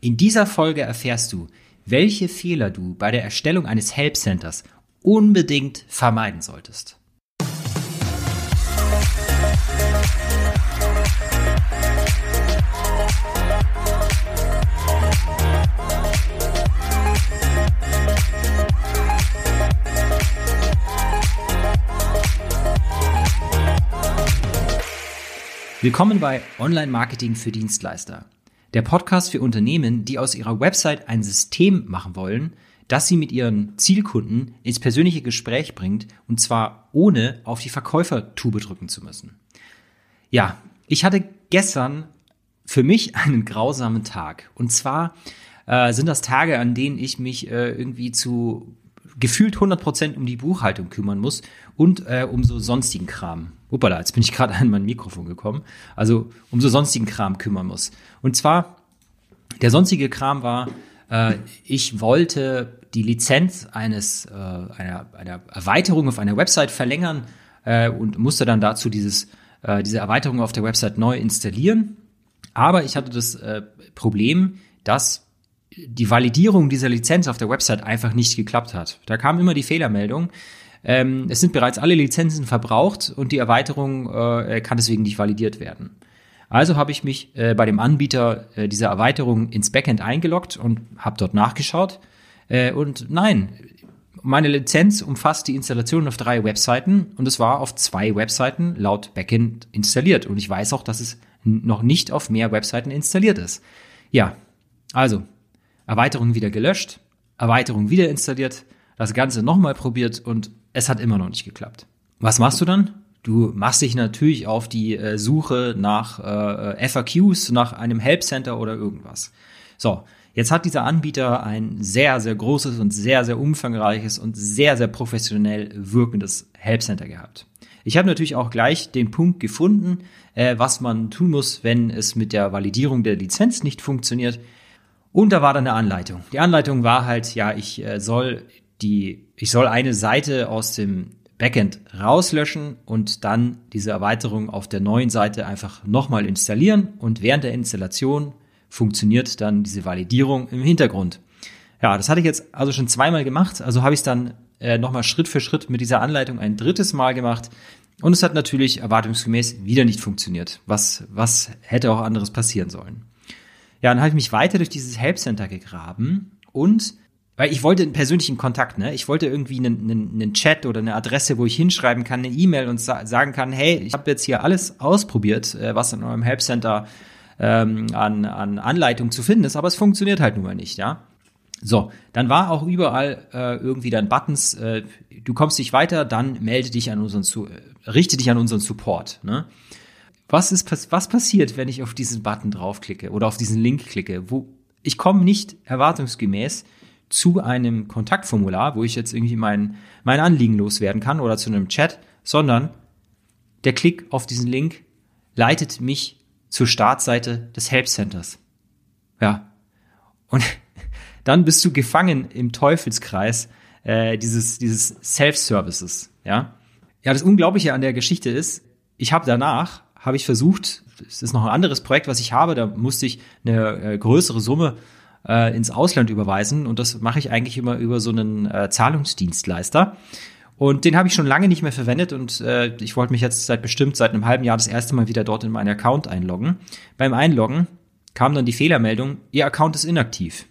In dieser Folge erfährst du, welche Fehler du bei der Erstellung eines Help Centers unbedingt vermeiden solltest. Willkommen bei Online Marketing für Dienstleister. Der Podcast für Unternehmen, die aus ihrer Website ein System machen wollen, das sie mit ihren Zielkunden ins persönliche Gespräch bringt und zwar ohne auf die Verkäufertube drücken zu müssen. Ja, ich hatte gestern für mich einen grausamen Tag. Und zwar äh, sind das Tage, an denen ich mich äh, irgendwie zu gefühlt 100% um die Buchhaltung kümmern muss und äh, um so sonstigen Kram. Uppala, jetzt bin ich gerade an mein Mikrofon gekommen. Also um so sonstigen Kram kümmern muss. Und zwar, der sonstige Kram war, äh, ich wollte die Lizenz eines äh, einer, einer Erweiterung auf einer Website verlängern äh, und musste dann dazu dieses, äh, diese Erweiterung auf der Website neu installieren. Aber ich hatte das äh, Problem, dass die Validierung dieser Lizenz auf der Website einfach nicht geklappt hat. Da kam immer die Fehlermeldung. Ähm, es sind bereits alle Lizenzen verbraucht und die Erweiterung äh, kann deswegen nicht validiert werden. Also habe ich mich äh, bei dem Anbieter äh, dieser Erweiterung ins Backend eingeloggt und habe dort nachgeschaut. Äh, und nein, meine Lizenz umfasst die Installation auf drei Webseiten und es war auf zwei Webseiten laut Backend installiert. Und ich weiß auch, dass es noch nicht auf mehr Webseiten installiert ist. Ja, also Erweiterung wieder gelöscht, Erweiterung wieder installiert, das Ganze nochmal probiert und es hat immer noch nicht geklappt. Was machst du dann? Du machst dich natürlich auf die äh, Suche nach äh, FAQs, nach einem Help Center oder irgendwas. So, jetzt hat dieser Anbieter ein sehr, sehr großes und sehr, sehr umfangreiches und sehr, sehr professionell wirkendes Help Center gehabt. Ich habe natürlich auch gleich den Punkt gefunden, äh, was man tun muss, wenn es mit der Validierung der Lizenz nicht funktioniert. Und da war dann eine Anleitung. Die Anleitung war halt, ja, ich äh, soll die, ich soll eine Seite aus dem Backend rauslöschen und dann diese Erweiterung auf der neuen Seite einfach nochmal installieren und während der Installation funktioniert dann diese Validierung im Hintergrund. Ja, das hatte ich jetzt also schon zweimal gemacht, also habe ich es dann äh, nochmal Schritt für Schritt mit dieser Anleitung ein drittes Mal gemacht und es hat natürlich erwartungsgemäß wieder nicht funktioniert. Was, was hätte auch anderes passieren sollen? Ja, dann habe ich mich weiter durch dieses Help Center gegraben und weil ich wollte einen persönlichen Kontakt, ne? Ich wollte irgendwie einen, einen, einen Chat oder eine Adresse, wo ich hinschreiben kann, eine E-Mail und sa sagen kann, hey, ich habe jetzt hier alles ausprobiert, äh, was in eurem Help Center ähm, an, an Anleitung zu finden ist, aber es funktioniert halt nun mal nicht, ja. So, dann war auch überall äh, irgendwie dann Buttons, äh, du kommst nicht weiter, dann melde dich an unseren, äh, richte dich an unseren Support, ne? Was ist was passiert, wenn ich auf diesen Button draufklicke oder auf diesen Link klicke? Wo ich komme nicht erwartungsgemäß zu einem Kontaktformular, wo ich jetzt irgendwie mein mein Anliegen loswerden kann oder zu einem Chat, sondern der Klick auf diesen Link leitet mich zur Startseite des Help Centers. Ja. Und dann bist du gefangen im Teufelskreis äh, dieses dieses Self-Services, ja. Ja, das Unglaubliche an der Geschichte ist, ich habe danach habe ich versucht, es ist noch ein anderes Projekt, was ich habe, da musste ich eine äh, größere Summe äh, ins Ausland überweisen und das mache ich eigentlich immer über so einen äh, Zahlungsdienstleister. Und den habe ich schon lange nicht mehr verwendet und äh, ich wollte mich jetzt seit bestimmt seit einem halben Jahr das erste Mal wieder dort in meinen Account einloggen. Beim Einloggen kam dann die Fehlermeldung, Ihr Account ist inaktiv.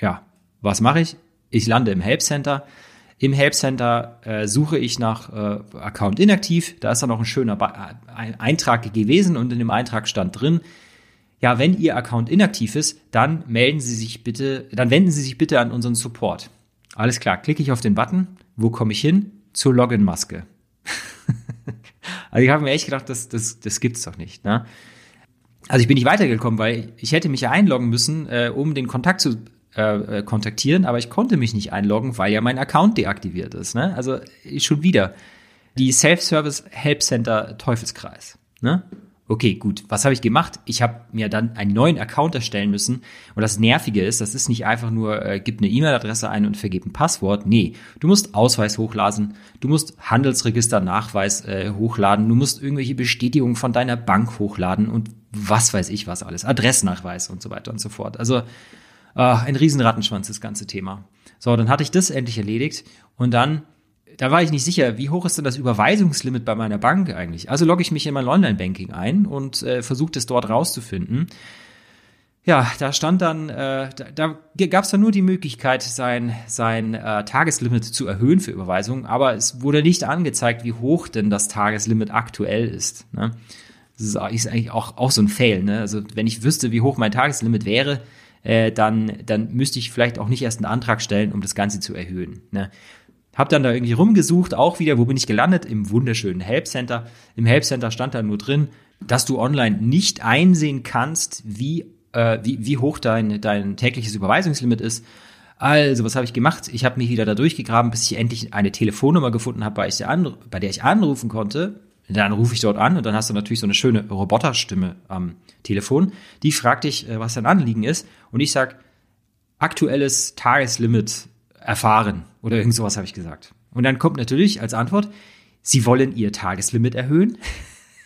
Ja, was mache ich? Ich lande im Help Center, im Help Center äh, suche ich nach äh, Account inaktiv. Da ist dann noch ein schöner ba ein Eintrag gewesen und in dem Eintrag stand drin, ja, wenn Ihr Account inaktiv ist, dann melden Sie sich bitte, dann wenden Sie sich bitte an unseren Support. Alles klar, klicke ich auf den Button. Wo komme ich hin? Zur Login-Maske. also ich habe mir echt gedacht, das, das, das gibt's doch nicht. Ne? Also ich bin nicht weitergekommen, weil ich hätte mich ja einloggen müssen, äh, um den Kontakt zu äh, äh, kontaktieren, aber ich konnte mich nicht einloggen, weil ja mein Account deaktiviert ist. Ne? Also schon wieder die Self-Service Help Center Teufelskreis. Ne? Okay, gut. Was habe ich gemacht? Ich habe mir dann einen neuen Account erstellen müssen. Und das Nervige ist, das ist nicht einfach nur, äh, gib eine E-Mail-Adresse ein und vergib ein Passwort. Nee, du musst Ausweis hochladen, du musst Handelsregister-Nachweis äh, hochladen, du musst irgendwelche Bestätigungen von deiner Bank hochladen und was weiß ich was alles, Adressnachweis und so weiter und so fort. Also Ah, ein Riesenrattenschwanz, das ganze Thema. So, dann hatte ich das endlich erledigt und dann, da war ich nicht sicher, wie hoch ist denn das Überweisungslimit bei meiner Bank eigentlich? Also logge ich mich in mein Online-Banking ein und äh, versuche das dort rauszufinden. Ja, da stand dann, äh, da, da gab es dann nur die Möglichkeit, sein, sein äh, Tageslimit zu erhöhen für Überweisungen, aber es wurde nicht angezeigt, wie hoch denn das Tageslimit aktuell ist. Ne? Das ist, ist eigentlich auch, auch so ein Fail. Ne? Also wenn ich wüsste, wie hoch mein Tageslimit wäre, äh, dann, dann müsste ich vielleicht auch nicht erst einen Antrag stellen, um das Ganze zu erhöhen. Ne? Hab dann da irgendwie rumgesucht, auch wieder, wo bin ich gelandet? Im wunderschönen Help Center. Im Help Center stand da nur drin, dass du online nicht einsehen kannst, wie, äh, wie, wie hoch dein, dein tägliches Überweisungslimit ist. Also, was habe ich gemacht? Ich habe mich wieder da durchgegraben, bis ich endlich eine Telefonnummer gefunden habe, bei, bei der ich anrufen konnte. Dann rufe ich dort an und dann hast du natürlich so eine schöne Roboterstimme am Telefon. Die fragt dich, äh, was dein Anliegen ist. Und ich sag, aktuelles Tageslimit erfahren oder irgend sowas habe ich gesagt. Und dann kommt natürlich als Antwort, sie wollen ihr Tageslimit erhöhen.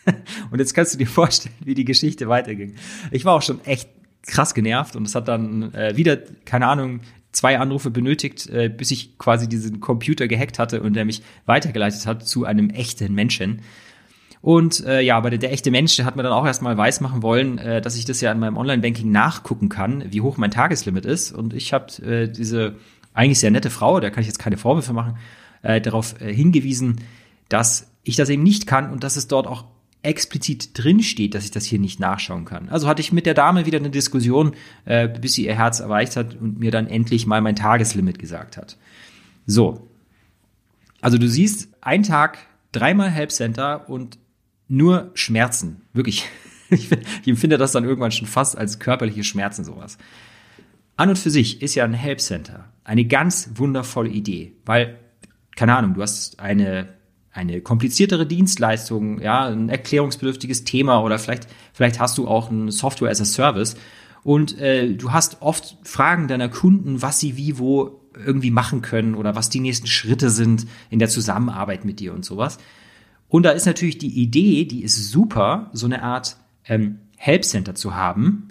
und jetzt kannst du dir vorstellen, wie die Geschichte weiterging. Ich war auch schon echt krass genervt und es hat dann äh, wieder, keine Ahnung, zwei Anrufe benötigt, äh, bis ich quasi diesen Computer gehackt hatte und der mich weitergeleitet hat zu einem echten Menschen. Und äh, ja, aber der, der echte Mensch der hat mir dann auch erstmal weismachen wollen, äh, dass ich das ja in meinem Online-Banking nachgucken kann, wie hoch mein Tageslimit ist. Und ich habe äh, diese eigentlich sehr nette Frau, da kann ich jetzt keine Vorwürfe machen, äh, darauf äh, hingewiesen, dass ich das eben nicht kann und dass es dort auch explizit drin steht, dass ich das hier nicht nachschauen kann. Also hatte ich mit der Dame wieder eine Diskussion, äh, bis sie ihr Herz erreicht hat und mir dann endlich mal mein Tageslimit gesagt hat. So. Also du siehst, ein Tag, dreimal Help Center und nur Schmerzen. Wirklich. Ich, empfinde das dann irgendwann schon fast als körperliche Schmerzen sowas. An und für sich ist ja ein Help Center eine ganz wundervolle Idee, weil, keine Ahnung, du hast eine, eine kompliziertere Dienstleistung, ja, ein erklärungsbedürftiges Thema oder vielleicht, vielleicht hast du auch ein Software as a Service und äh, du hast oft Fragen deiner Kunden, was sie wie wo irgendwie machen können oder was die nächsten Schritte sind in der Zusammenarbeit mit dir und sowas. Und da ist natürlich die Idee, die ist super, so eine Art ähm, Help Center zu haben,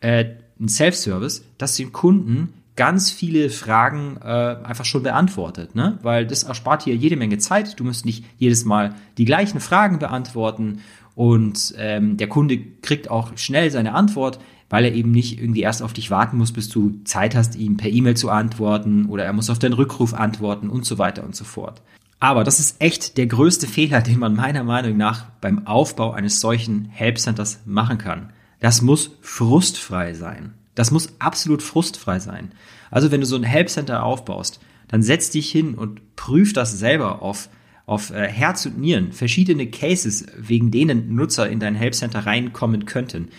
äh, ein Self-Service, das den Kunden ganz viele Fragen äh, einfach schon beantwortet, ne? Weil das erspart dir jede Menge Zeit. Du musst nicht jedes Mal die gleichen Fragen beantworten und ähm, der Kunde kriegt auch schnell seine Antwort, weil er eben nicht irgendwie erst auf dich warten muss, bis du Zeit hast, ihm per E-Mail zu antworten oder er muss auf deinen Rückruf antworten und so weiter und so fort. Aber das ist echt der größte Fehler, den man meiner Meinung nach beim Aufbau eines solchen Help Centers machen kann. Das muss frustfrei sein. Das muss absolut frustfrei sein. Also wenn du so ein Help Center aufbaust, dann setz dich hin und prüf das selber auf, auf äh, Herz und Nieren, verschiedene Cases, wegen denen Nutzer in dein Help Center reinkommen könnten.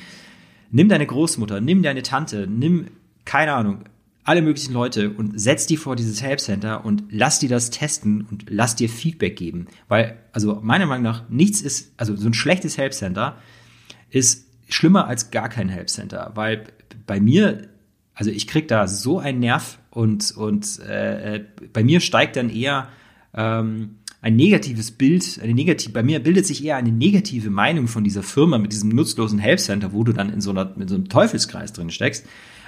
Nimm deine Großmutter, nimm deine Tante, nimm, keine Ahnung, alle möglichen Leute und setz die vor dieses Help Center und lass die das testen und lass dir Feedback geben. Weil, also meiner Meinung nach, nichts ist, also so ein schlechtes Help Center ist schlimmer als gar kein Help Center. Weil bei mir, also ich krieg da so einen Nerv und, und äh, äh bei mir steigt dann eher ähm, ein negatives Bild, eine negative, bei mir bildet sich eher eine negative Meinung von dieser Firma mit diesem nutzlosen Help Center, wo du dann in so, einer, in so einem Teufelskreis drin steckst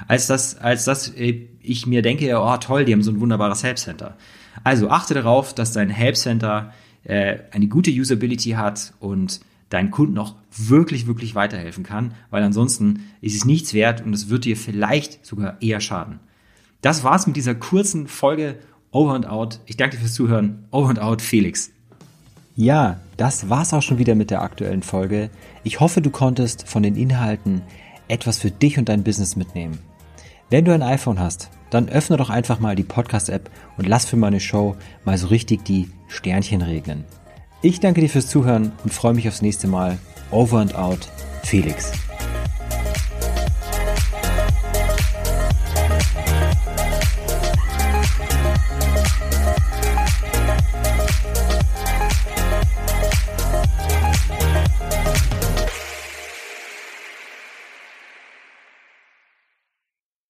als dass, als dass äh, ich mir denke, oh toll, die haben so ein wunderbares Help Center. Also achte darauf, dass dein Help Center äh, eine gute Usability hat und deinen Kunden auch wirklich, wirklich weiterhelfen kann, weil ansonsten ist es nichts wert und es wird dir vielleicht sogar eher schaden. Das war's mit dieser kurzen Folge Over and Out. Ich danke dir fürs Zuhören. Over and Out, Felix. Ja, das war's auch schon wieder mit der aktuellen Folge. Ich hoffe, du konntest von den Inhalten etwas für dich und dein Business mitnehmen. Wenn du ein iPhone hast, dann öffne doch einfach mal die Podcast-App und lass für meine Show mal so richtig die Sternchen regnen. Ich danke dir fürs Zuhören und freue mich aufs nächste Mal. Over and out, Felix.